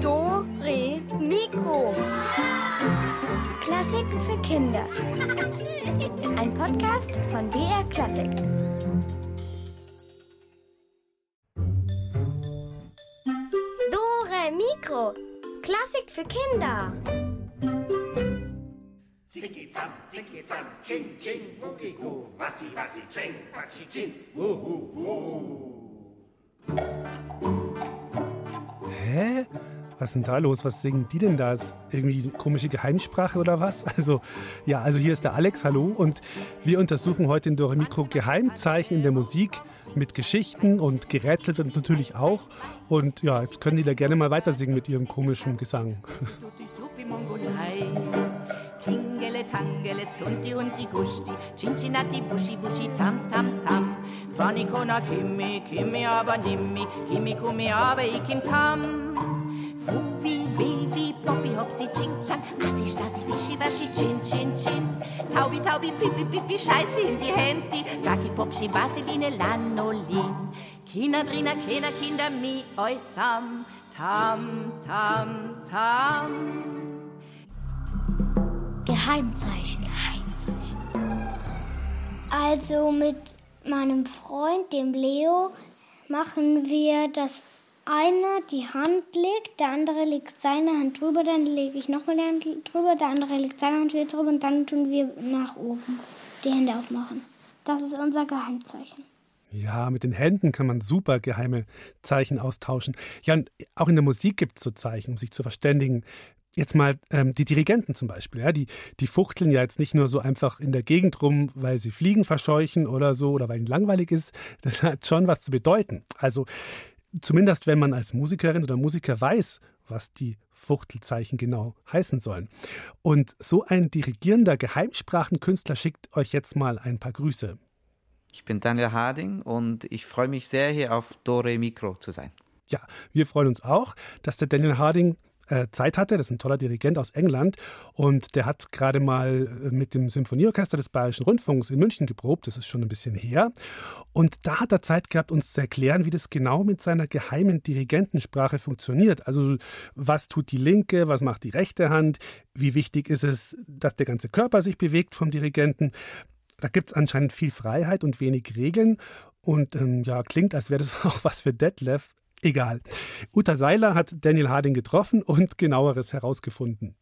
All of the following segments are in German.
Do, Re, Mikro. Klassiken für Kinder. Ein Podcast von BR Klassik. Dore Mikro. Klassik für Kinder. Zicki zam, zicki zam, ching ching, woogie goo, wassi wassi, ching, patschi ching, wuhu wu. Hä? Was ist denn da los? Was singen die denn da? Ist irgendwie komische Geheimsprache oder was? Also, ja, also hier ist der Alex, hallo. Und wir untersuchen heute in Dore Mikro Geheimzeichen in der Musik mit Geschichten und gerätselt wird natürlich auch. Und ja, jetzt können die da gerne mal weiter singen mit ihrem komischen Gesang. Tingele tangele sunti hunti gusti, cincinati buschi buschi tam tam tam. Fani kona kimmi, kimmi aber nimmi, kimmi kummi aber ikim kam. Wupi, bibi, poppi, hopsi, ching chang, assi, stasi, fischi, waschi, chin chin chin. Taubi, taubi, pipi, pipi, scheiße in die Hände, kaki, popschi, vaseline, lanolin. Kina, drina, kena, kinder, mi, oi, sam, tam, tam, tam. Geheimzeichen. Geheimzeichen. Also mit meinem Freund, dem Leo, machen wir, dass einer die Hand legt, der andere legt seine Hand drüber, dann lege ich nochmal die Hand drüber, der andere legt seine Hand wieder drüber und dann tun wir nach oben die Hände aufmachen. Das ist unser Geheimzeichen. Ja, mit den Händen kann man super geheime Zeichen austauschen. Ja, und auch in der Musik gibt es so Zeichen, um sich zu verständigen. Jetzt mal ähm, die Dirigenten zum Beispiel, ja, die, die fuchteln ja jetzt nicht nur so einfach in der Gegend rum, weil sie Fliegen verscheuchen oder so oder weil ihnen langweilig ist. Das hat schon was zu bedeuten. Also zumindest wenn man als Musikerin oder Musiker weiß, was die Fuchtelzeichen genau heißen sollen. Und so ein dirigierender Geheimsprachenkünstler schickt euch jetzt mal ein paar Grüße. Ich bin Daniel Harding und ich freue mich sehr, hier auf Dore Mikro zu sein. Ja, wir freuen uns auch, dass der Daniel Harding äh, Zeit hatte. Das ist ein toller Dirigent aus England und der hat gerade mal äh, mit dem Symphonieorchester des Bayerischen Rundfunks in München geprobt. Das ist schon ein bisschen her. Und da hat er Zeit gehabt, uns zu erklären, wie das genau mit seiner geheimen Dirigentensprache funktioniert. Also was tut die linke, was macht die rechte Hand, wie wichtig ist es, dass der ganze Körper sich bewegt vom Dirigenten. Da gibt es anscheinend viel Freiheit und wenig Regeln. Und ähm, ja, klingt, als wäre das auch was für Detlef. Egal. Uta Seiler hat Daniel Harding getroffen und genaueres herausgefunden.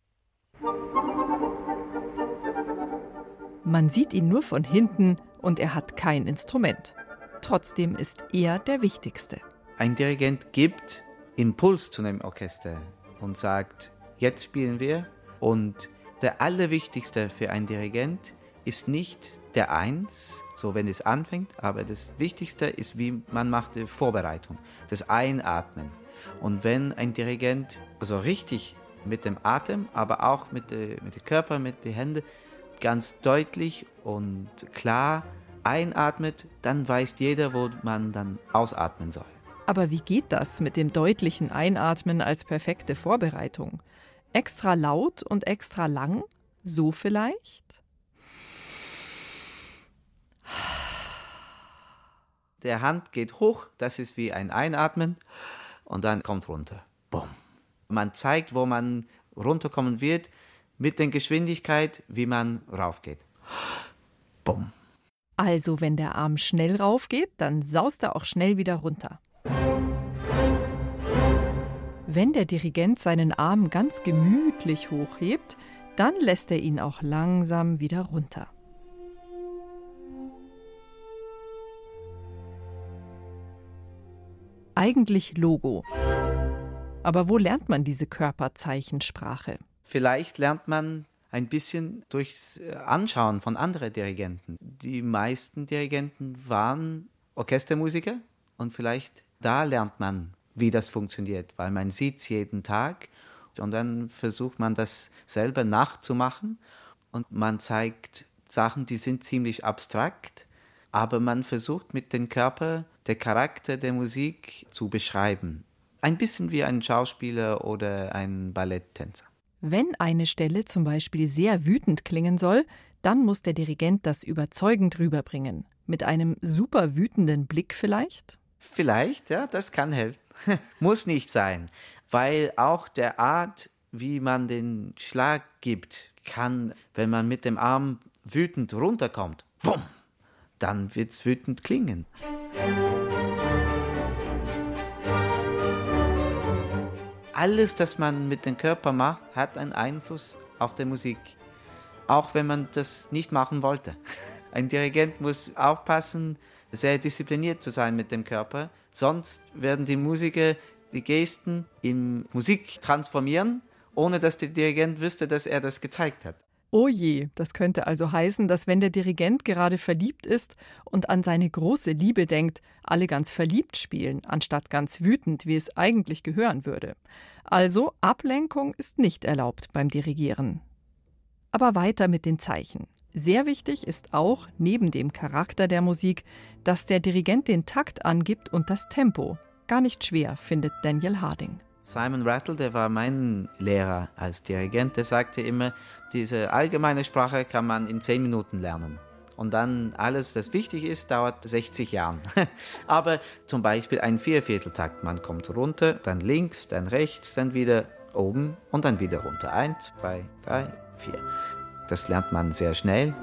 Man sieht ihn nur von hinten und er hat kein Instrument. Trotzdem ist er der Wichtigste. Ein Dirigent gibt Impuls zu einem Orchester und sagt, jetzt spielen wir. Und der Allerwichtigste für einen Dirigent ist nicht der Eins, so wenn es anfängt, aber das Wichtigste ist, wie man macht die Vorbereitung, das Einatmen. Und wenn ein Dirigent also richtig mit dem Atem, aber auch mit dem mit dem Körper, mit den Händen ganz deutlich und klar einatmet, dann weiß jeder, wo man dann ausatmen soll. Aber wie geht das mit dem deutlichen Einatmen als perfekte Vorbereitung? Extra laut und extra lang? So vielleicht? Der Hand geht hoch, das ist wie ein Einatmen und dann kommt runter. Bumm. Man zeigt, wo man runterkommen wird mit der Geschwindigkeit, wie man raufgeht. Bumm. Also, wenn der Arm schnell raufgeht, dann saust er auch schnell wieder runter. Wenn der Dirigent seinen Arm ganz gemütlich hochhebt, dann lässt er ihn auch langsam wieder runter. Eigentlich Logo. Aber wo lernt man diese Körperzeichensprache? Vielleicht lernt man ein bisschen durchs äh, Anschauen von anderen Dirigenten. Die meisten Dirigenten waren Orchestermusiker und vielleicht da lernt man, wie das funktioniert, weil man sieht es jeden Tag und dann versucht man das selber nachzumachen und man zeigt Sachen, die sind ziemlich abstrakt, aber man versucht mit dem Körper der Charakter der Musik zu beschreiben. Ein bisschen wie ein Schauspieler oder ein Balletttänzer. Wenn eine Stelle zum Beispiel sehr wütend klingen soll, dann muss der Dirigent das überzeugend rüberbringen. Mit einem super wütenden Blick vielleicht? Vielleicht, ja, das kann helfen. Muss nicht sein, weil auch der Art, wie man den Schlag gibt, kann, wenn man mit dem Arm wütend runterkommt, bumm, dann wird es wütend klingen. Alles, das man mit dem Körper macht, hat einen Einfluss auf die Musik, auch wenn man das nicht machen wollte. Ein Dirigent muss aufpassen, sehr diszipliniert zu sein mit dem Körper, sonst werden die Musiker die Gesten in Musik transformieren, ohne dass der Dirigent wüsste, dass er das gezeigt hat. Oh je, das könnte also heißen, dass wenn der Dirigent gerade verliebt ist und an seine große Liebe denkt, alle ganz verliebt spielen, anstatt ganz wütend, wie es eigentlich gehören würde. Also Ablenkung ist nicht erlaubt beim Dirigieren. Aber weiter mit den Zeichen. Sehr wichtig ist auch, neben dem Charakter der Musik, dass der Dirigent den Takt angibt und das Tempo. Gar nicht schwer, findet Daniel Harding. Simon Rattle, der war mein Lehrer als Dirigent, der sagte immer, diese allgemeine Sprache kann man in zehn Minuten lernen. Und dann alles, was wichtig ist, dauert 60 Jahre. Aber zum Beispiel ein Viervierteltakt. Man kommt runter, dann links, dann rechts, dann wieder oben und dann wieder runter. Eins, zwei, drei, vier. Das lernt man sehr schnell.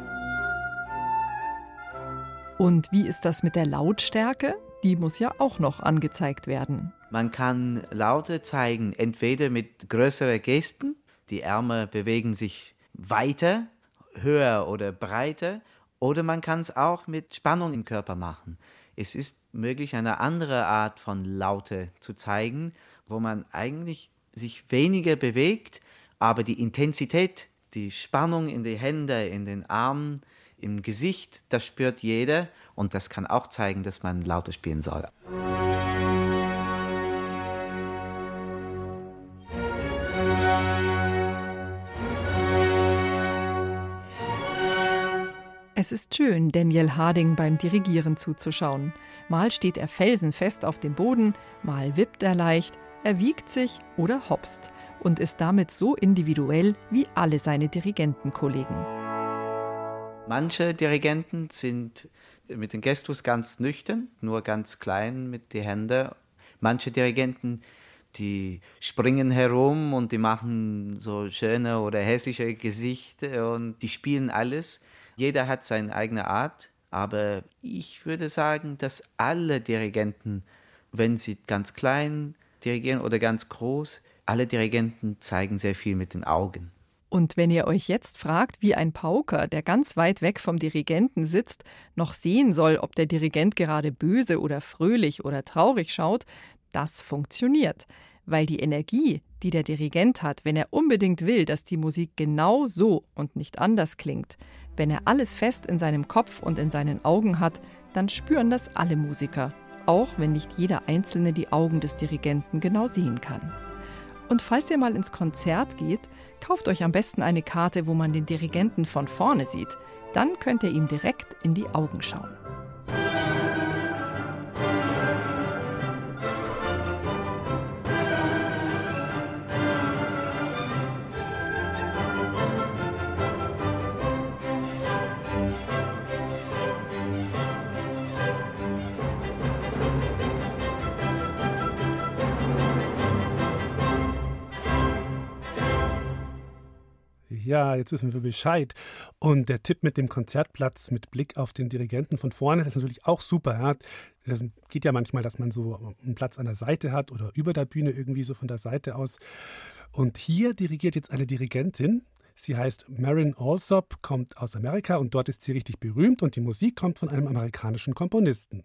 Und wie ist das mit der Lautstärke? Die muss ja auch noch angezeigt werden. Man kann Laute zeigen, entweder mit größeren Gesten, die Ärmel bewegen sich weiter, höher oder breiter, oder man kann es auch mit Spannung im Körper machen. Es ist möglich, eine andere Art von Laute zu zeigen, wo man eigentlich sich weniger bewegt, aber die Intensität, die Spannung in die Hände, in den Armen, im Gesicht, das spürt jeder und das kann auch zeigen, dass man lauter spielen soll. Es ist schön, Daniel Harding beim Dirigieren zuzuschauen. Mal steht er felsenfest auf dem Boden, mal wippt er leicht, er wiegt sich oder hopst und ist damit so individuell wie alle seine Dirigentenkollegen. Manche Dirigenten sind mit dem Gestus ganz nüchtern, nur ganz klein mit den Händen. Manche Dirigenten, die springen herum und die machen so schöne oder hässliche Gesichter und die spielen alles. Jeder hat seine eigene Art, aber ich würde sagen, dass alle Dirigenten, wenn sie ganz klein dirigieren oder ganz groß, alle Dirigenten zeigen sehr viel mit den Augen. Und wenn ihr euch jetzt fragt, wie ein Pauker, der ganz weit weg vom Dirigenten sitzt, noch sehen soll, ob der Dirigent gerade böse oder fröhlich oder traurig schaut, das funktioniert, weil die Energie, die der Dirigent hat, wenn er unbedingt will, dass die Musik genau so und nicht anders klingt, wenn er alles fest in seinem Kopf und in seinen Augen hat, dann spüren das alle Musiker, auch wenn nicht jeder Einzelne die Augen des Dirigenten genau sehen kann. Und falls ihr mal ins Konzert geht, kauft euch am besten eine Karte, wo man den Dirigenten von vorne sieht. Dann könnt ihr ihm direkt in die Augen schauen. Ja, jetzt wissen wir Bescheid. Und der Tipp mit dem Konzertplatz mit Blick auf den Dirigenten von vorne, das ist natürlich auch super. Ja. Das geht ja manchmal, dass man so einen Platz an der Seite hat oder über der Bühne irgendwie so von der Seite aus. Und hier dirigiert jetzt eine Dirigentin. Sie heißt Marin Alsop, kommt aus Amerika und dort ist sie richtig berühmt und die Musik kommt von einem amerikanischen Komponisten.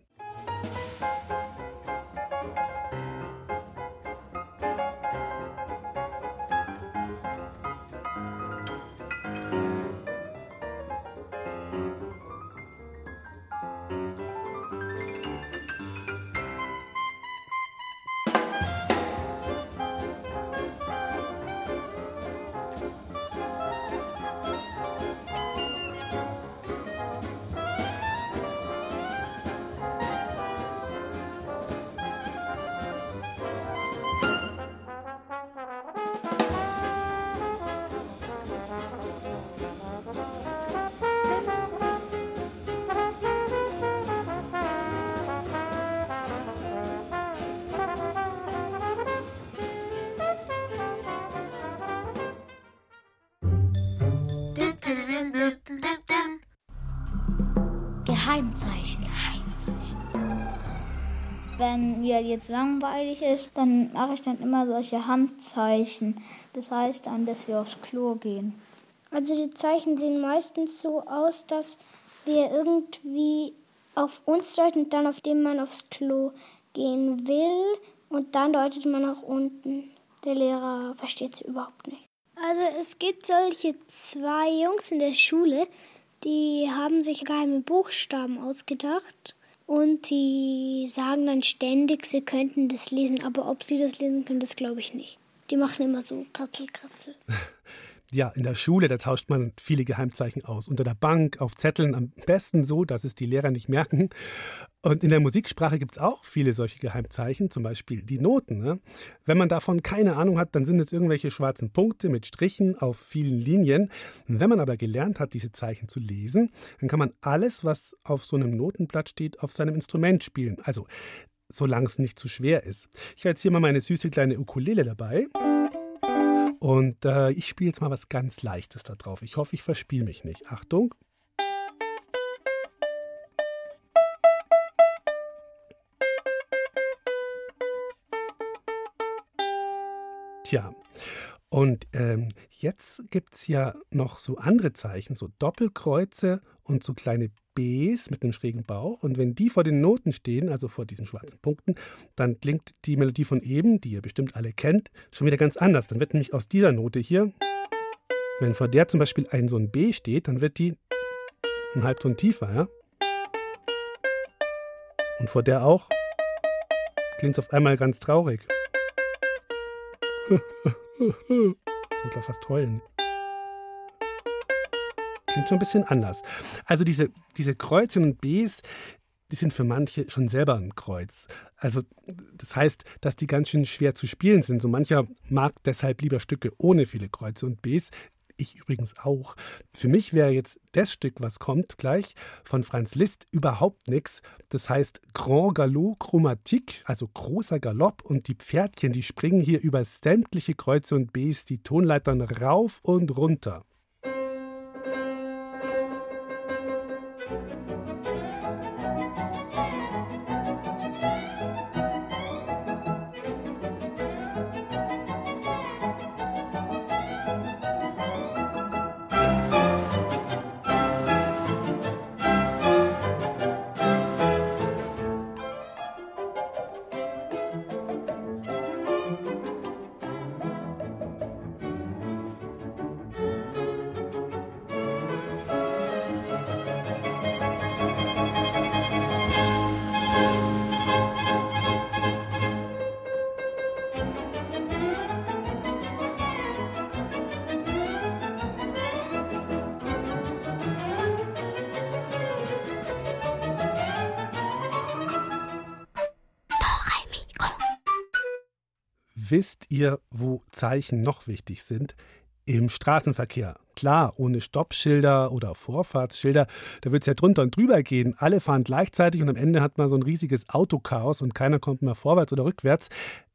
Geheimzeichen. Geheimzeichen. Wenn mir jetzt langweilig ist, dann mache ich dann immer solche Handzeichen. Das heißt dann, dass wir aufs Klo gehen. Also die Zeichen sehen meistens so aus, dass wir irgendwie auf uns deuten und dann auf dem man aufs Klo gehen will und dann deutet man nach unten. Der Lehrer versteht es überhaupt nicht. Also es gibt solche zwei Jungs in der Schule, die haben sich geheime Buchstaben ausgedacht und die sagen dann ständig, sie könnten das lesen, aber ob sie das lesen können, das glaube ich nicht. Die machen immer so Kratzel, Kratzel. Ja, in der Schule, da tauscht man viele Geheimzeichen aus. Unter der Bank, auf Zetteln, am besten so, dass es die Lehrer nicht merken. Und in der Musiksprache gibt es auch viele solche Geheimzeichen, zum Beispiel die Noten. Ne? Wenn man davon keine Ahnung hat, dann sind es irgendwelche schwarzen Punkte mit Strichen auf vielen Linien. Wenn man aber gelernt hat, diese Zeichen zu lesen, dann kann man alles, was auf so einem Notenblatt steht, auf seinem Instrument spielen. Also, solange es nicht zu schwer ist. Ich habe jetzt hier mal meine süße kleine Ukulele dabei. Und äh, ich spiele jetzt mal was ganz Leichtes da drauf. Ich hoffe, ich verspiele mich nicht. Achtung. Tja, und ähm, jetzt gibt es ja noch so andere Zeichen, so Doppelkreuze und so kleine Bs mit einem schrägen Bauch. Und wenn die vor den Noten stehen, also vor diesen schwarzen Punkten, dann klingt die Melodie von eben, die ihr bestimmt alle kennt, schon wieder ganz anders. Dann wird nämlich aus dieser Note hier, wenn vor der zum Beispiel ein so ein B steht, dann wird die ein Halbton tiefer, ja? Und vor der auch klingt es auf einmal ganz traurig. Ich kann fast heulen. Klingt schon ein bisschen anders. Also diese, diese Kreuze und Bs, die sind für manche schon selber ein Kreuz. Also das heißt, dass die ganz schön schwer zu spielen sind. So mancher mag deshalb lieber Stücke ohne viele Kreuze und Bs. Ich übrigens auch. Für mich wäre jetzt das Stück, was kommt gleich, von Franz Liszt überhaupt nichts. Das heißt Grand Galop Chromatique, also großer Galopp. Und die Pferdchen, die springen hier über sämtliche Kreuze und Bs, die Tonleitern rauf und runter. Ihr, wo Zeichen noch wichtig sind? Im Straßenverkehr. Klar, ohne Stoppschilder oder Vorfahrtsschilder, da wird es ja drunter und drüber gehen. Alle fahren gleichzeitig und am Ende hat man so ein riesiges Autochaos und keiner kommt mehr vorwärts oder rückwärts.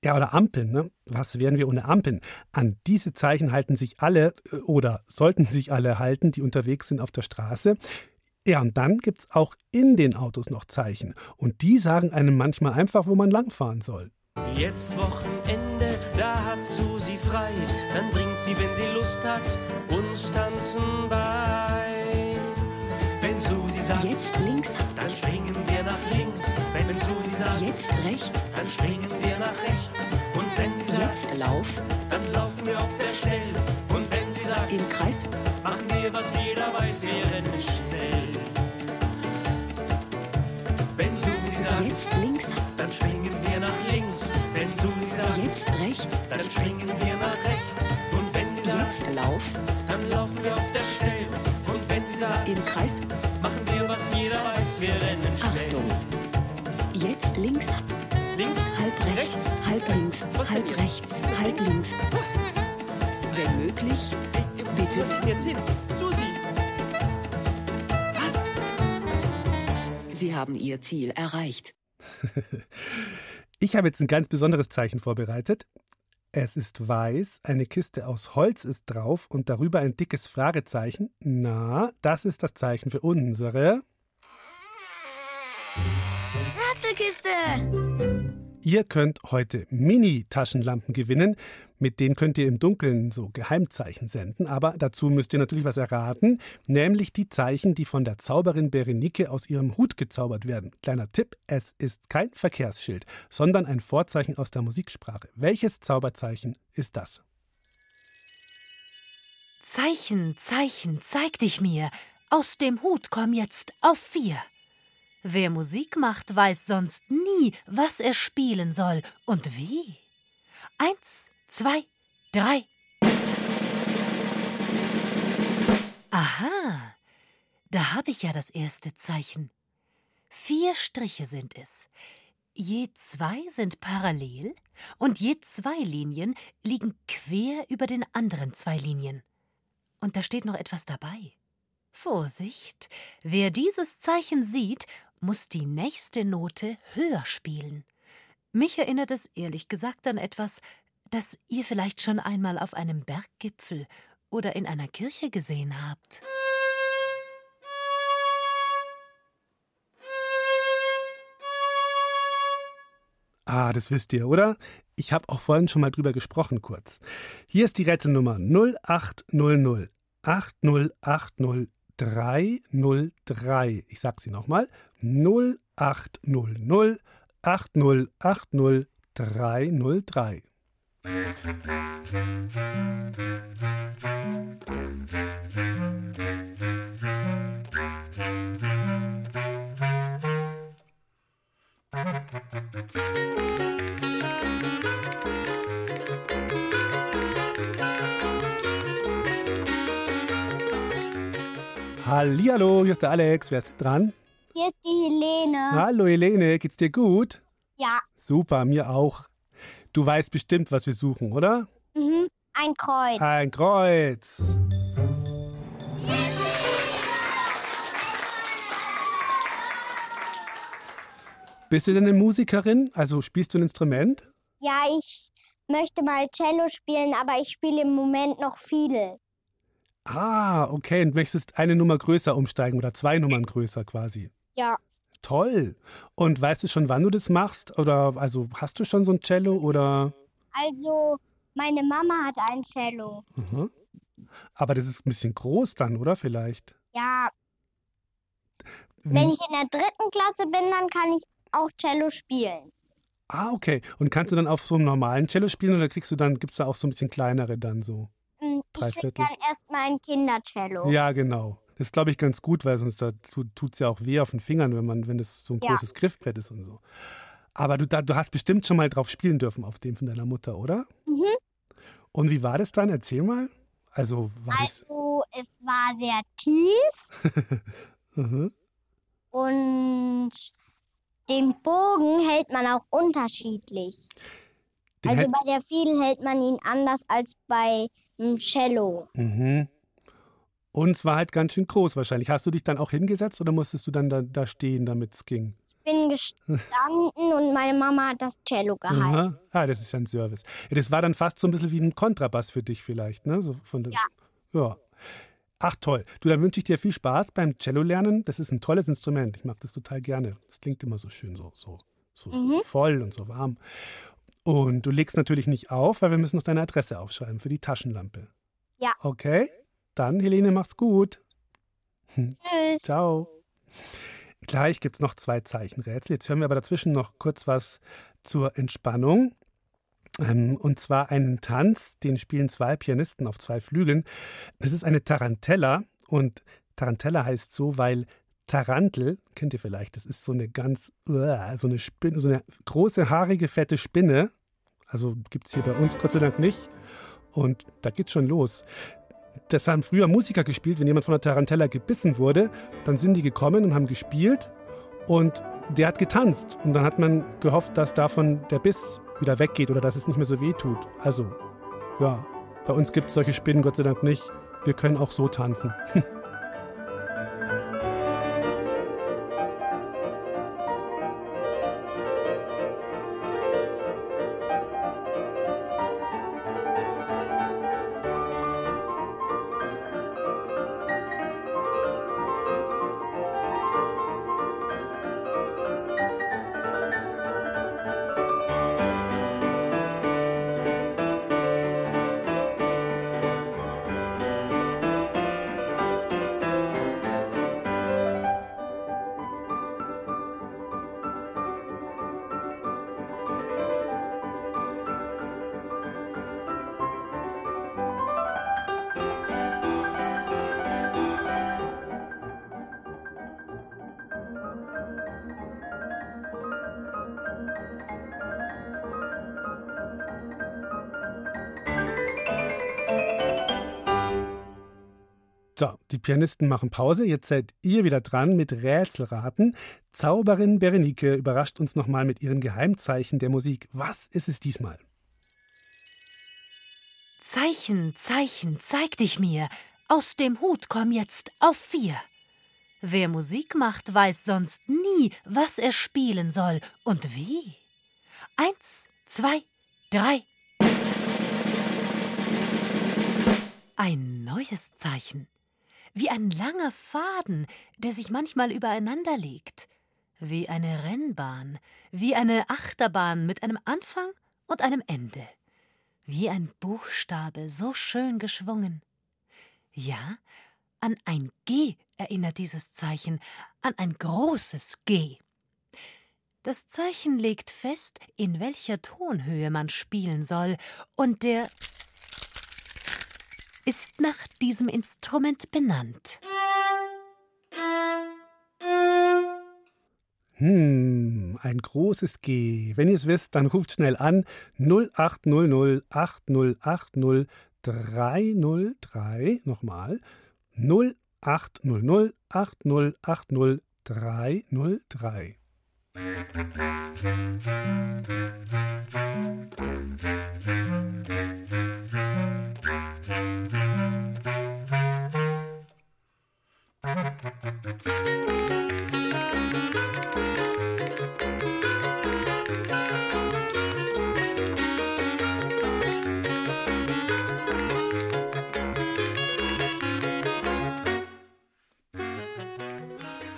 Ja, oder Ampeln, ne? Was wären wir ohne Ampeln? An diese Zeichen halten sich alle äh, oder sollten sich alle halten, die unterwegs sind auf der Straße. Ja, und dann gibt es auch in den Autos noch Zeichen. Und die sagen einem manchmal einfach, wo man langfahren soll. Jetzt Wochenende, da hat Susi frei. Dann bringt sie, wenn sie Lust hat, uns tanzen bei. Wenn Susi sagt, jetzt links, dann springen wir nach links. Wenn Susi sagt, jetzt rechts, dann springen wir nach rechts. Und wenn sie sagt, jetzt lauf, dann laufen wir auf der Stelle. Und wenn sie sagt, im Kreis, machen wir, was jeder weiß, wir rennen schnell. Dann springen wir nach rechts. Und wenn sie sagt, jetzt lauf, dann laufen wir auf der Stelle. Und wenn sie sagt, im Kreis, machen wir, was jeder weiß, wir rennen schnell. Achtung, jetzt links, Links, halb rechts, halb links, halb jetzt? rechts, halb links. Wenn möglich, bitte jetzt hin? Susi! Was? Sie haben Ihr Ziel erreicht. Ich habe jetzt ein ganz besonderes Zeichen vorbereitet. Es ist weiß, eine Kiste aus Holz ist drauf und darüber ein dickes Fragezeichen. Na, das ist das Zeichen für unsere Ratzelkiste! Ihr könnt heute Mini-Taschenlampen gewinnen. Mit denen könnt ihr im Dunkeln so Geheimzeichen senden. Aber dazu müsst ihr natürlich was erraten, nämlich die Zeichen, die von der Zauberin Berenike aus ihrem Hut gezaubert werden. Kleiner Tipp: Es ist kein Verkehrsschild, sondern ein Vorzeichen aus der Musiksprache. Welches Zauberzeichen ist das? Zeichen, Zeichen, zeig dich mir. Aus dem Hut komm jetzt auf vier. Wer Musik macht, weiß sonst nie, was er spielen soll und wie. Eins, zwei, drei. Aha, da habe ich ja das erste Zeichen. Vier Striche sind es. Je zwei sind parallel und je zwei Linien liegen quer über den anderen zwei Linien. Und da steht noch etwas dabei. Vorsicht, wer dieses Zeichen sieht, muss die nächste Note höher spielen. Mich erinnert es ehrlich gesagt an etwas, das ihr vielleicht schon einmal auf einem Berggipfel oder in einer Kirche gesehen habt. Ah, das wisst ihr, oder? Ich habe auch vorhin schon mal drüber gesprochen kurz. Hier ist die Rätselnummer 0800 8080 303. Ich sag sie nochmal. 0800 8080 303. Hallihallo, hier ist der Alex. Wer ist dran? Hier ist die Helene. Hallo Helene, geht's dir gut? Ja. Super, mir auch. Du weißt bestimmt, was wir suchen, oder? Mhm. Ein Kreuz. Ein Kreuz. Bist du denn eine Musikerin? Also spielst du ein Instrument? Ja, ich möchte mal Cello spielen, aber ich spiele im Moment noch viele. Ah, okay. Und möchtest eine Nummer größer umsteigen oder zwei Nummern größer quasi. Ja. Toll. Und weißt du schon, wann du das machst? Oder also hast du schon so ein Cello oder? Also, meine Mama hat ein Cello. Mhm. Aber das ist ein bisschen groß dann, oder vielleicht? Ja, Hm. wenn ich in der dritten Klasse bin, dann kann ich auch Cello spielen. Ah, okay. Und kannst du dann auf so einem normalen Cello spielen oder kriegst du dann, gibt es da auch so ein bisschen kleinere dann so? Drei Ich Viertel. dann erstmal ein Kindercello. Ja, genau. Das ist, glaube ich, ganz gut, weil sonst tut es ja auch weh auf den Fingern, wenn man, wenn das so ein Ja. großes Griffbrett ist und so. Aber du, da, du hast bestimmt schon mal drauf spielen dürfen auf dem von deiner Mutter, oder? Mhm. Und wie war das dann? Erzähl mal. Also war das. Also, es war sehr tief Mhm. und den Bogen hält man auch unterschiedlich. Den also bei der Fiedel hält man ihn anders als bei einem Cello. Mhm. Und es war halt ganz schön groß wahrscheinlich. Hast du dich dann auch hingesetzt oder musstest du dann da, da stehen, damit es ging? Ich bin gestanden und meine Mama hat das Cello gehalten. Aha. Ah, das ist ein Service. Das war dann fast so ein bisschen wie ein Kontrabass für dich vielleicht, ne? So von Ja. ja. Ach toll. Du, dann wünsche ich dir viel Spaß beim Cello lernen. Das ist ein tolles Instrument. Ich mag das total gerne. Das klingt immer so schön, so, so, so Mhm. voll und so warm. Und du legst natürlich nicht auf, weil wir müssen noch deine Adresse aufschreiben für die Taschenlampe. Ja. Okay? Dann, Helene, mach's gut. Tschüss. Ciao. Gleich gibt es noch zwei Zeichenrätsel. Jetzt hören wir aber dazwischen noch kurz was zur Entspannung. Ähm, und zwar einen Tanz, den spielen zwei Pianisten auf zwei Flügeln. Das ist eine Tarantella. Und Tarantella heißt so, weil Tarantel, kennt ihr vielleicht, das ist so eine ganz, so eine Spinne, so eine große, haarige, fette Spinne. Also gibt es hier bei uns Gott sei Dank nicht. Und da geht's schon los. Das haben früher Musiker gespielt, wenn jemand von der Tarantella gebissen wurde, dann sind die gekommen und haben gespielt und der hat getanzt. Und dann hat man gehofft, dass davon der Biss wieder weggeht oder dass es nicht mehr so weh tut. Also, ja, bei uns gibt es solche Spinnen Gott sei Dank nicht. Wir können auch so tanzen. die Pianisten machen Pause. Jetzt seid ihr wieder dran mit Rätselraten. Zauberin Berenike überrascht uns nochmal mit ihren Geheimzeichen der Musik. Was ist es diesmal? Zeichen, Zeichen, zeig dich mir. Aus dem Hut komm jetzt auf vier. Wer Musik macht, weiß sonst nie, was er spielen soll und wie. Eins, zwei, drei. Ein neues Zeichen wie ein langer Faden, der sich manchmal übereinander legt, wie eine Rennbahn, wie eine Achterbahn mit einem Anfang und einem Ende, wie ein Buchstabe so schön geschwungen. Ja, an ein G erinnert dieses Zeichen, an ein großes G. Das Zeichen legt fest, in welcher Tonhöhe man spielen soll, und der ist nach diesem Instrument benannt. Hm, ein großes G. Wenn ihr es wisst, dann ruft schnell an 0800 8080 303. Nochmal 0800 8080 303.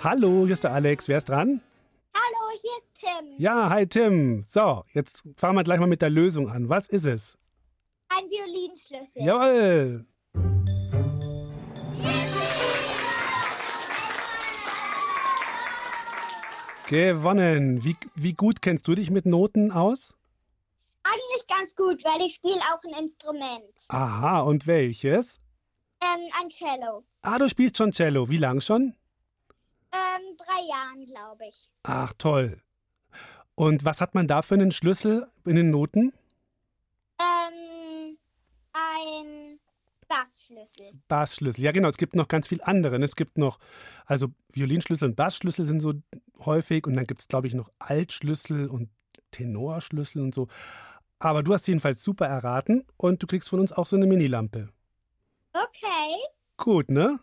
Hallo, hier ist der Alex. Wer ist dran? Hallo, hier ist Tim. Ja, hi Tim. So, jetzt fangen wir gleich mal mit der Lösung an. Was ist es? Ein Violinschlüssel. Jawohl. Gewonnen. Wie, wie gut kennst du dich mit Noten aus? Eigentlich ganz gut, weil ich spiele auch ein Instrument. Aha, und welches? Ähm, ein Cello. Ah, du spielst schon Cello. Wie lang schon? Ähm, drei Jahren, glaube ich. Ach, toll. Und was hat man da für einen Schlüssel in den Noten? Ähm, ein Bassschlüssel. Bassschlüssel. Ja, genau. Es gibt noch ganz viel andere. Es gibt noch, also Violinschlüssel und Bassschlüssel sind so häufig. Und dann gibt es, glaube ich, noch Altschlüssel und Tenorschlüssel und so. Aber du hast jedenfalls super erraten und du kriegst von uns auch so eine Minilampe. Okay. Gut, ne?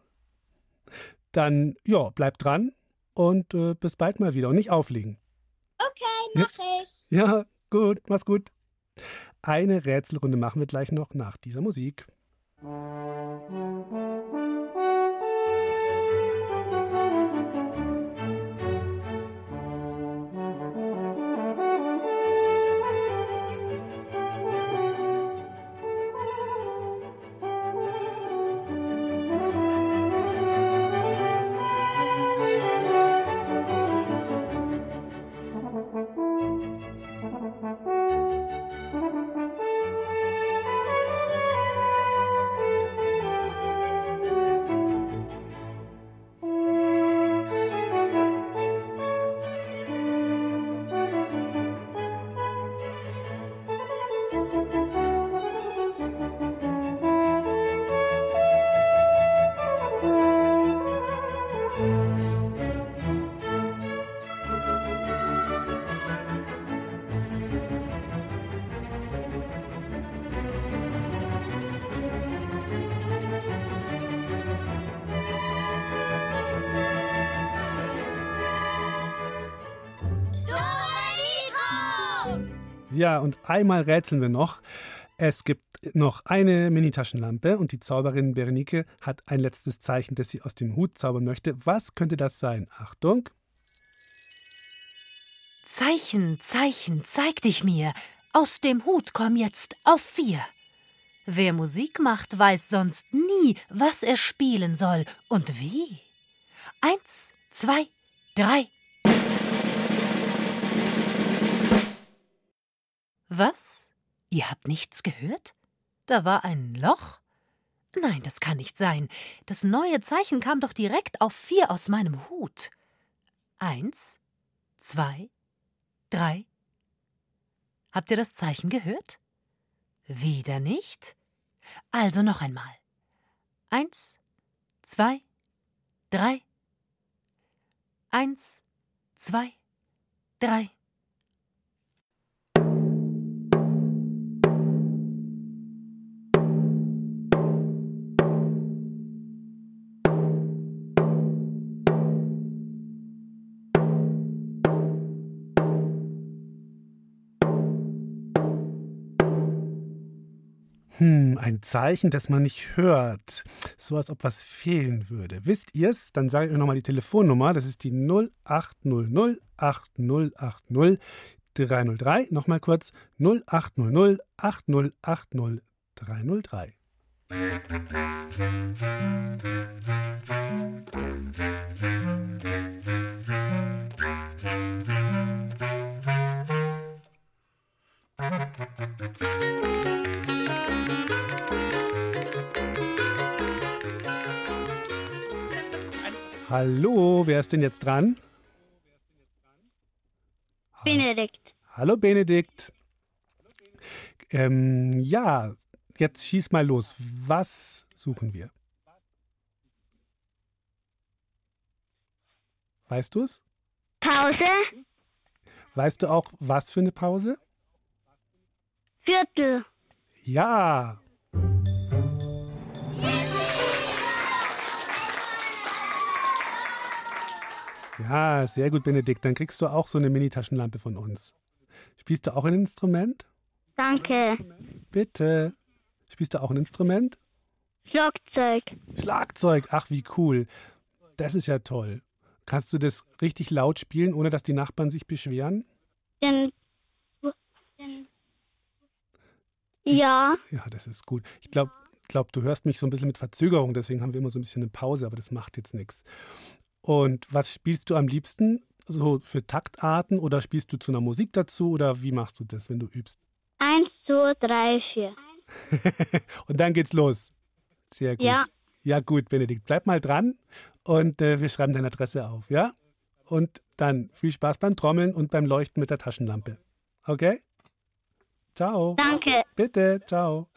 Dann, ja, bleib dran und äh, bis bald mal wieder und nicht auflegen. Mach ich. Ja, gut, mach's gut. Eine Rätselrunde machen wir gleich noch nach dieser Musik. Ja, und einmal rätseln wir noch. Es gibt noch eine Mini-Taschenlampe und die Zauberin Berenike hat ein letztes Zeichen, das sie aus dem Hut zaubern möchte. Was könnte das sein? Achtung. Zeichen, Zeichen, zeig dich mir. Aus dem Hut komm jetzt auf vier. Wer Musik macht, weiß sonst nie, was er spielen soll und wie. Eins, zwei, drei. Was? Ihr habt nichts gehört? Da war ein Loch? Nein, das kann nicht sein. Das neue Zeichen kam doch direkt auf vier aus meinem Hut. Eins, zwei, drei. Habt ihr das Zeichen gehört? Wieder nicht? Also noch einmal. Eins, zwei, drei. Eins, zwei, drei. Zeichen, das man nicht hört. So als ob was fehlen würde. Wisst ihr's? Dann sage ich euch nochmal die Telefonnummer. Das ist die 0800 8080 303. Nochmal kurz 0800 8080 303. Hallo, wer ist denn jetzt dran? Benedikt. Hallo Benedikt. Ähm, ja, jetzt schieß mal los. Was suchen wir? Weißt du es? Pause. Weißt du auch, was für eine Pause? Viertel. Ja. Ja, sehr gut, Benedikt. Dann kriegst du auch so eine Mini-Taschenlampe von uns. Spielst du auch ein Instrument? Danke. Bitte. Spielst du auch ein Instrument? Schlagzeug. Schlagzeug. Ach, wie cool. Das ist ja toll. Kannst du das richtig laut spielen, ohne dass die Nachbarn sich beschweren? Ja. Ja, das ist gut. Ich glaube, glaub, du hörst mich so ein bisschen mit Verzögerung, deswegen haben wir immer so ein bisschen eine Pause, aber das macht jetzt nichts. Und was spielst du am liebsten? So für Taktarten oder spielst du zu einer Musik dazu oder wie machst du das, wenn du übst? Eins, zwei, drei, vier. und dann geht's los. Sehr gut. Ja. Ja, gut, Benedikt. Bleib mal dran und äh, wir schreiben deine Adresse auf, ja? Und dann viel Spaß beim Trommeln und beim Leuchten mit der Taschenlampe. Okay? Ciao. Danke. Bitte, ciao.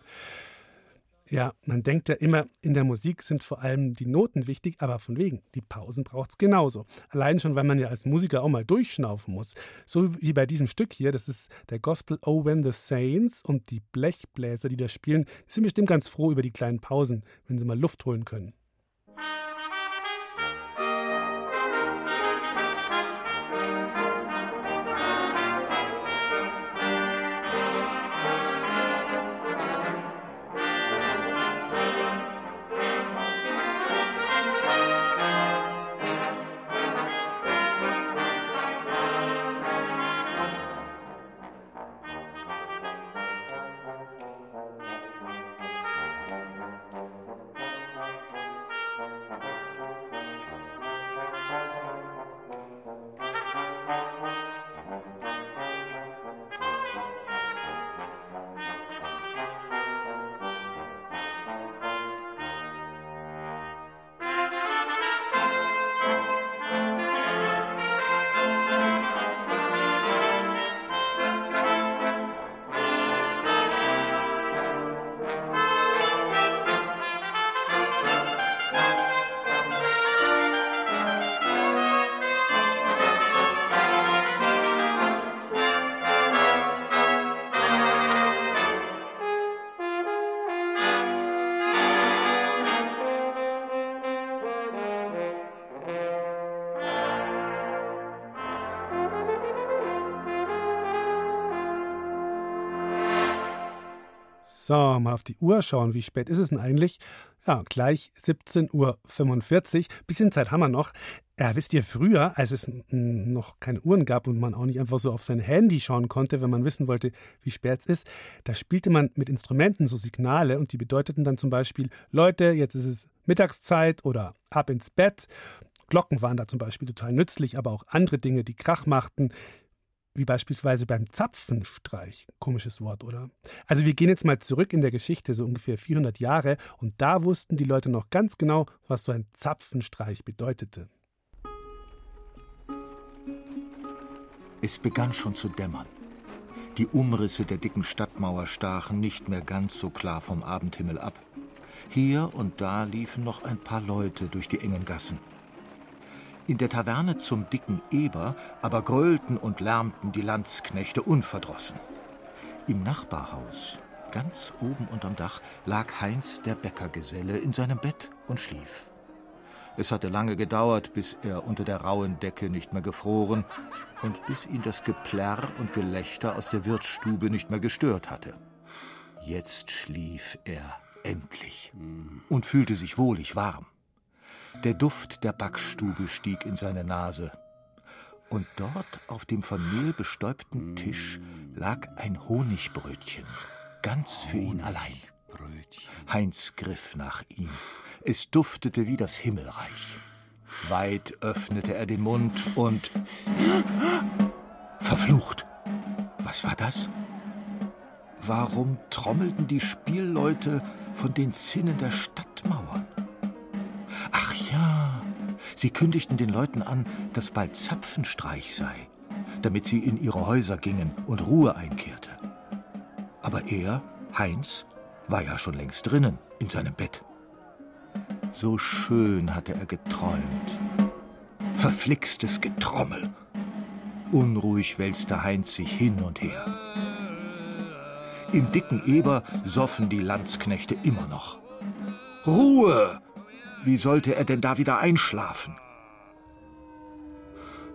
Ja, man denkt ja immer, in der Musik sind vor allem die Noten wichtig, aber von wegen, die Pausen braucht es genauso. Allein schon, weil man ja als Musiker auch mal durchschnaufen muss. So wie bei diesem Stück hier, das ist der Gospel Oh When the Saints und die Blechbläser, die da spielen, sind bestimmt ganz froh über die kleinen Pausen, wenn sie mal Luft holen können. So, mal auf die Uhr schauen. Wie spät ist es denn eigentlich? Ja, gleich 17.45 Uhr. Bisschen Zeit haben wir noch. Ja, wisst ihr, früher, als es noch keine Uhren gab und man auch nicht einfach so auf sein Handy schauen konnte, wenn man wissen wollte, wie spät es ist, da spielte man mit Instrumenten so Signale und die bedeuteten dann zum Beispiel, Leute, jetzt ist es Mittagszeit oder ab ins Bett. Glocken waren da zum Beispiel total nützlich, aber auch andere Dinge, die Krach machten wie beispielsweise beim Zapfenstreich. Komisches Wort, oder? Also wir gehen jetzt mal zurück in der Geschichte, so ungefähr 400 Jahre, und da wussten die Leute noch ganz genau, was so ein Zapfenstreich bedeutete. Es begann schon zu dämmern. Die Umrisse der dicken Stadtmauer stachen nicht mehr ganz so klar vom Abendhimmel ab. Hier und da liefen noch ein paar Leute durch die engen Gassen. In der Taverne zum dicken Eber aber gröhlten und lärmten die Landsknechte unverdrossen. Im Nachbarhaus, ganz oben unterm Dach, lag Heinz der Bäckergeselle in seinem Bett und schlief. Es hatte lange gedauert, bis er unter der rauen Decke nicht mehr gefroren und bis ihn das Geplärr und Gelächter aus der Wirtsstube nicht mehr gestört hatte. Jetzt schlief er endlich und fühlte sich wohlig warm. Der Duft der Backstube stieg in seine Nase. Und dort auf dem von Mehl bestäubten Tisch lag ein Honigbrötchen, ganz für ihn allein. Heinz griff nach ihm. Es duftete wie das Himmelreich. Weit öffnete er den Mund und. Verflucht! Was war das? Warum trommelten die Spielleute von den Zinnen der Stadtmauern? Sie kündigten den Leuten an, dass bald Zapfenstreich sei, damit sie in ihre Häuser gingen und Ruhe einkehrte. Aber er, Heinz, war ja schon längst drinnen in seinem Bett. So schön hatte er geträumt. Verflixtes Getrommel. Unruhig wälzte Heinz sich hin und her. Im dicken Eber soffen die Landsknechte immer noch. Ruhe! Wie sollte er denn da wieder einschlafen?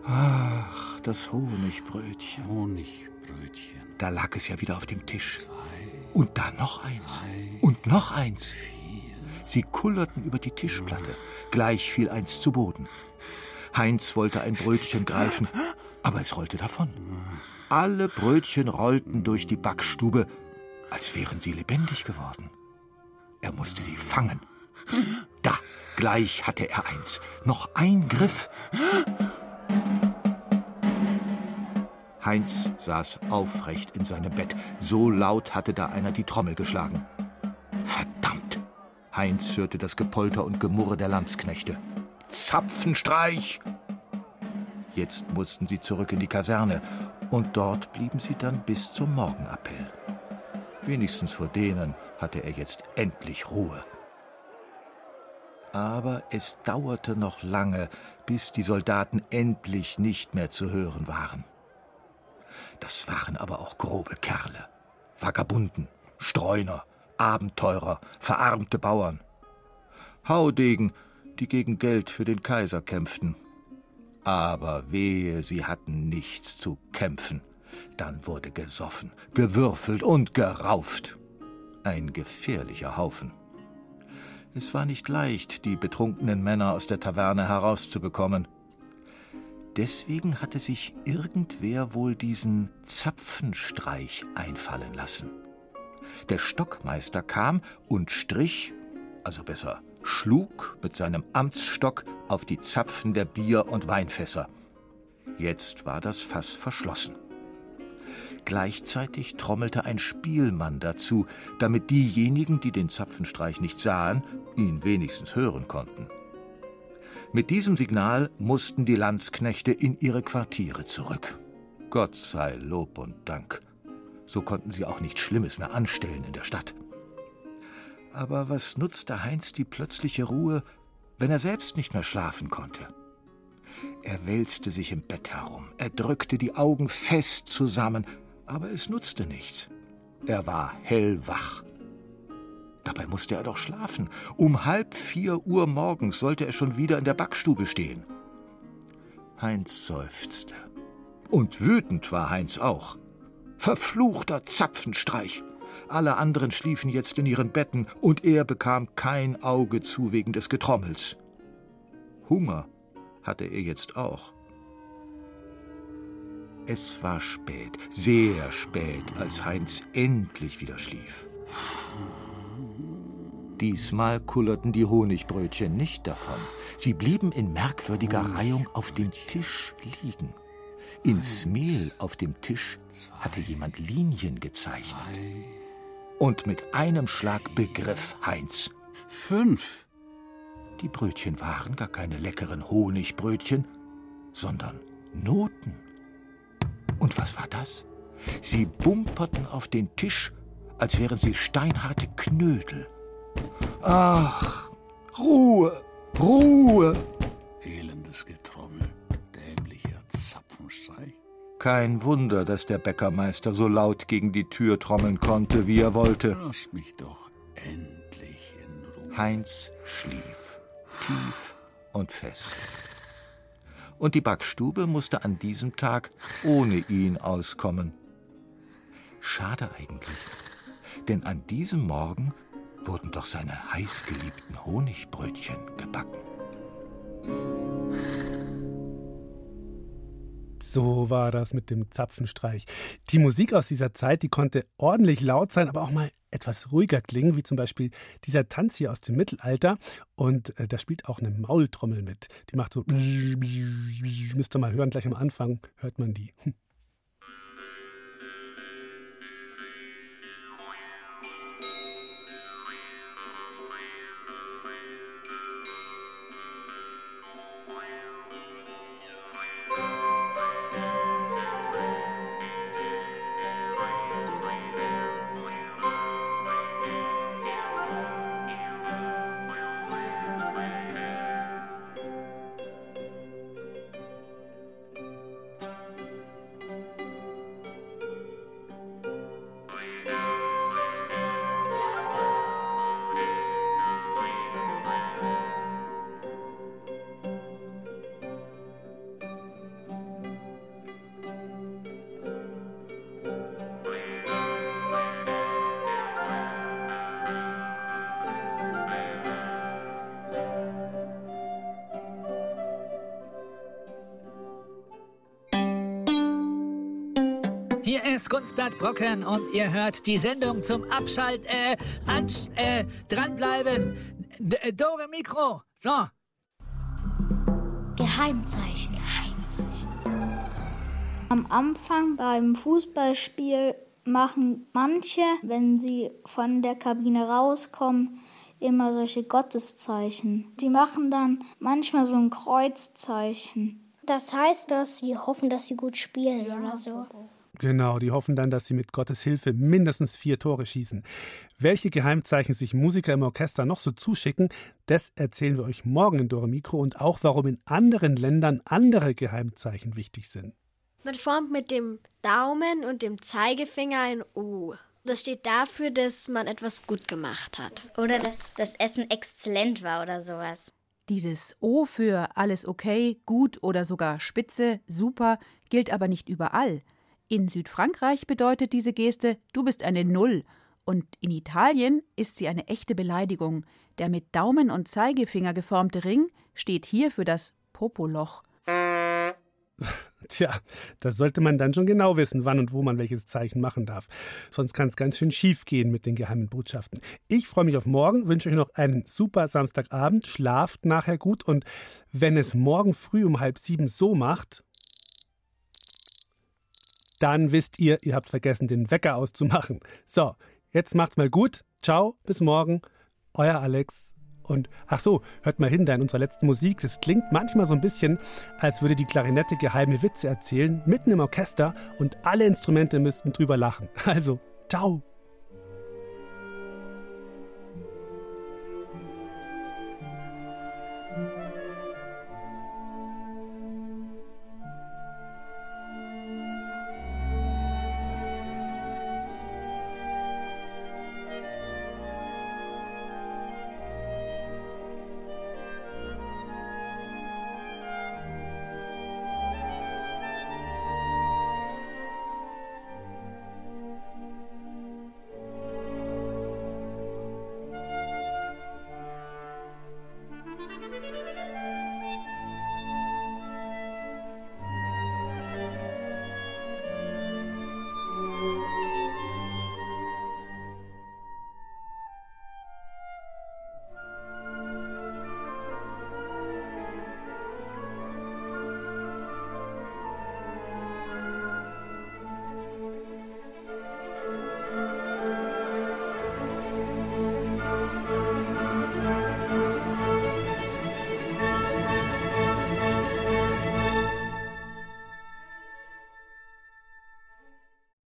Ach, das Honigbrötchen. Honigbrötchen. Da lag es ja wieder auf dem Tisch. Und da noch eins. Und noch eins. Sie kullerten über die Tischplatte. Gleich fiel eins zu Boden. Heinz wollte ein Brötchen greifen, aber es rollte davon. Alle Brötchen rollten durch die Backstube, als wären sie lebendig geworden. Er musste sie fangen. Da, gleich hatte er eins. Noch ein Griff. Heinz saß aufrecht in seinem Bett. So laut hatte da einer die Trommel geschlagen. Verdammt! Heinz hörte das Gepolter und Gemurre der Landsknechte. Zapfenstreich! Jetzt mussten sie zurück in die Kaserne und dort blieben sie dann bis zum Morgenappell. Wenigstens vor denen hatte er jetzt endlich Ruhe. Aber es dauerte noch lange, bis die Soldaten endlich nicht mehr zu hören waren. Das waren aber auch grobe Kerle. Vagabunden, Streuner, Abenteurer, verarmte Bauern. Haudegen, die gegen Geld für den Kaiser kämpften. Aber wehe, sie hatten nichts zu kämpfen. Dann wurde gesoffen, gewürfelt und gerauft. Ein gefährlicher Haufen. Es war nicht leicht, die betrunkenen Männer aus der Taverne herauszubekommen. Deswegen hatte sich irgendwer wohl diesen Zapfenstreich einfallen lassen. Der Stockmeister kam und strich, also besser schlug mit seinem Amtsstock auf die Zapfen der Bier- und Weinfässer. Jetzt war das Fass verschlossen. Gleichzeitig trommelte ein Spielmann dazu, damit diejenigen, die den Zapfenstreich nicht sahen, ihn wenigstens hören konnten. Mit diesem Signal mussten die Landsknechte in ihre Quartiere zurück. Gott sei Lob und Dank. So konnten sie auch nichts Schlimmes mehr anstellen in der Stadt. Aber was nutzte Heinz die plötzliche Ruhe, wenn er selbst nicht mehr schlafen konnte? Er wälzte sich im Bett herum, er drückte die Augen fest zusammen, aber es nutzte nichts. Er war hellwach. Dabei musste er doch schlafen. Um halb vier Uhr morgens sollte er schon wieder in der Backstube stehen. Heinz seufzte. Und wütend war Heinz auch. Verfluchter Zapfenstreich! Alle anderen schliefen jetzt in ihren Betten und er bekam kein Auge zu wegen des Getrommels. Hunger hatte er jetzt auch. Es war spät, sehr spät, als Heinz endlich wieder schlief. Diesmal kullerten die Honigbrötchen nicht davon. Sie blieben in merkwürdiger Reihung auf dem Tisch liegen. Ins Mehl auf dem Tisch hatte jemand Linien gezeichnet. Und mit einem Schlag begriff Heinz. Fünf. Die Brötchen waren gar keine leckeren Honigbrötchen, sondern Noten. Und was war das? Sie bumperten auf den Tisch, als wären sie steinharte Knödel. Ach, Ruhe, Ruhe. Elendes Getrommel, dämlicher Zapfenstreich. Kein Wunder, dass der Bäckermeister so laut gegen die Tür trommeln konnte, wie er wollte. Lass mich doch endlich in Ruhe. Heinz schlief, tief und fest. Und die Backstube musste an diesem Tag ohne ihn auskommen. Schade eigentlich, denn an diesem Morgen wurden doch seine heißgeliebten Honigbrötchen gebacken. So war das mit dem Zapfenstreich. Die Musik aus dieser Zeit, die konnte ordentlich laut sein, aber auch mal etwas ruhiger klingen, wie zum Beispiel dieser Tanz hier aus dem Mittelalter. Und äh, da spielt auch eine Maultrommel mit. Die macht so. Müsst ihr mal hören, gleich am Anfang hört man die. Hm. Ist Kunstblatt Brocken und ihr hört die Sendung zum Abschalt, äh, ansch, äh, dranbleiben. D äh, Dore Mikro. So. Geheimzeichen. Geheimzeichen. Am Anfang beim Fußballspiel machen manche, wenn sie von der Kabine rauskommen, immer solche Gotteszeichen. Die machen dann manchmal so ein Kreuzzeichen. Das heißt, dass sie hoffen, dass sie gut spielen ja, oder so. Genau, die hoffen dann, dass sie mit Gottes Hilfe mindestens vier Tore schießen. Welche Geheimzeichen sich Musiker im Orchester noch so zuschicken, das erzählen wir euch morgen in Dore Mikro und auch, warum in anderen Ländern andere Geheimzeichen wichtig sind. Man formt mit dem Daumen und dem Zeigefinger ein O. Das steht dafür, dass man etwas gut gemacht hat. Oder dass das Essen exzellent war oder sowas. Dieses O für alles okay, gut oder sogar spitze, super gilt aber nicht überall. In Südfrankreich bedeutet diese Geste, du bist eine Null. Und in Italien ist sie eine echte Beleidigung. Der mit Daumen und Zeigefinger geformte Ring steht hier für das Popoloch. Tja, da sollte man dann schon genau wissen, wann und wo man welches Zeichen machen darf. Sonst kann es ganz schön schief gehen mit den geheimen Botschaften. Ich freue mich auf morgen, wünsche euch noch einen super Samstagabend, schlaft nachher gut und wenn es morgen früh um halb sieben so macht, dann wisst ihr, ihr habt vergessen, den Wecker auszumachen. So, jetzt macht's mal gut. Ciao, bis morgen. Euer Alex. Und ach so, hört mal hin da in unserer letzten Musik. Das klingt manchmal so ein bisschen, als würde die Klarinette geheime Witze erzählen, mitten im Orchester und alle Instrumente müssten drüber lachen. Also, ciao.